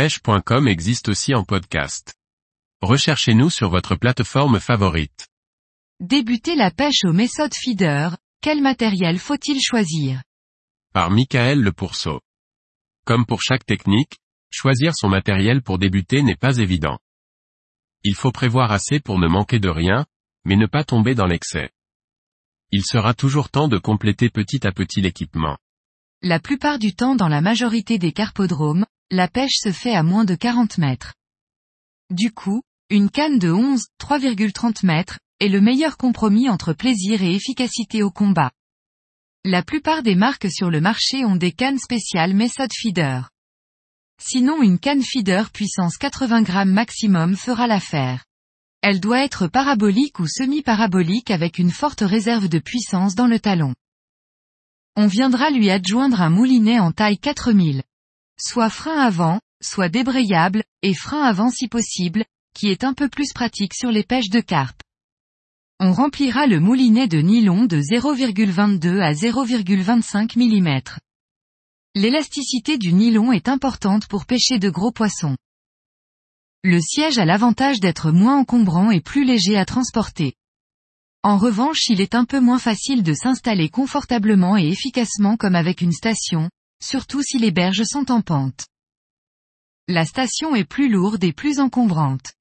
pêche.com existe aussi en podcast. Recherchez-nous sur votre plateforme favorite. Débuter la pêche au méthode feeder, quel matériel faut-il choisir? Par Michael Le Pourceau. Comme pour chaque technique, choisir son matériel pour débuter n'est pas évident. Il faut prévoir assez pour ne manquer de rien, mais ne pas tomber dans l'excès. Il sera toujours temps de compléter petit à petit l'équipement. La plupart du temps dans la majorité des carpodromes, la pêche se fait à moins de 40 mètres. Du coup, une canne de 11, 3,30 mètres, est le meilleur compromis entre plaisir et efficacité au combat. La plupart des marques sur le marché ont des cannes spéciales Method Feeder. Sinon une canne feeder puissance 80 grammes maximum fera l'affaire. Elle doit être parabolique ou semi-parabolique avec une forte réserve de puissance dans le talon. On viendra lui adjoindre un moulinet en taille 4000 soit frein avant, soit débrayable, et frein avant si possible, qui est un peu plus pratique sur les pêches de carpe. On remplira le moulinet de nylon de 0,22 à 0,25 mm. L'élasticité du nylon est importante pour pêcher de gros poissons. Le siège a l'avantage d'être moins encombrant et plus léger à transporter. En revanche il est un peu moins facile de s'installer confortablement et efficacement comme avec une station, surtout si les berges sont en pente. La station est plus lourde et plus encombrante.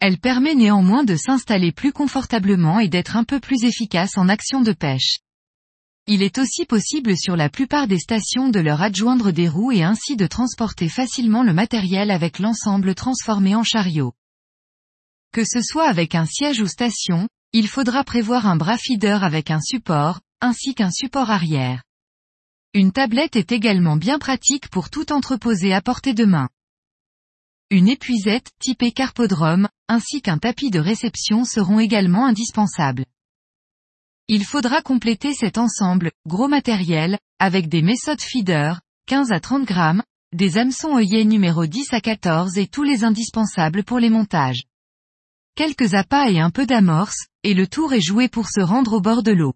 Elle permet néanmoins de s'installer plus confortablement et d'être un peu plus efficace en action de pêche. Il est aussi possible sur la plupart des stations de leur adjoindre des roues et ainsi de transporter facilement le matériel avec l'ensemble transformé en chariot. Que ce soit avec un siège ou station, il faudra prévoir un bras feeder avec un support, ainsi qu'un support arrière. Une tablette est également bien pratique pour tout entreposer à portée de main. Une épuisette, typée carpodrome, ainsi qu'un tapis de réception seront également indispensables. Il faudra compléter cet ensemble, gros matériel, avec des méthodes feeder, 15 à 30 grammes, des hameçons œillets numéro 10 à 14 et tous les indispensables pour les montages. Quelques appâts et un peu d'amorce, et le tour est joué pour se rendre au bord de l'eau.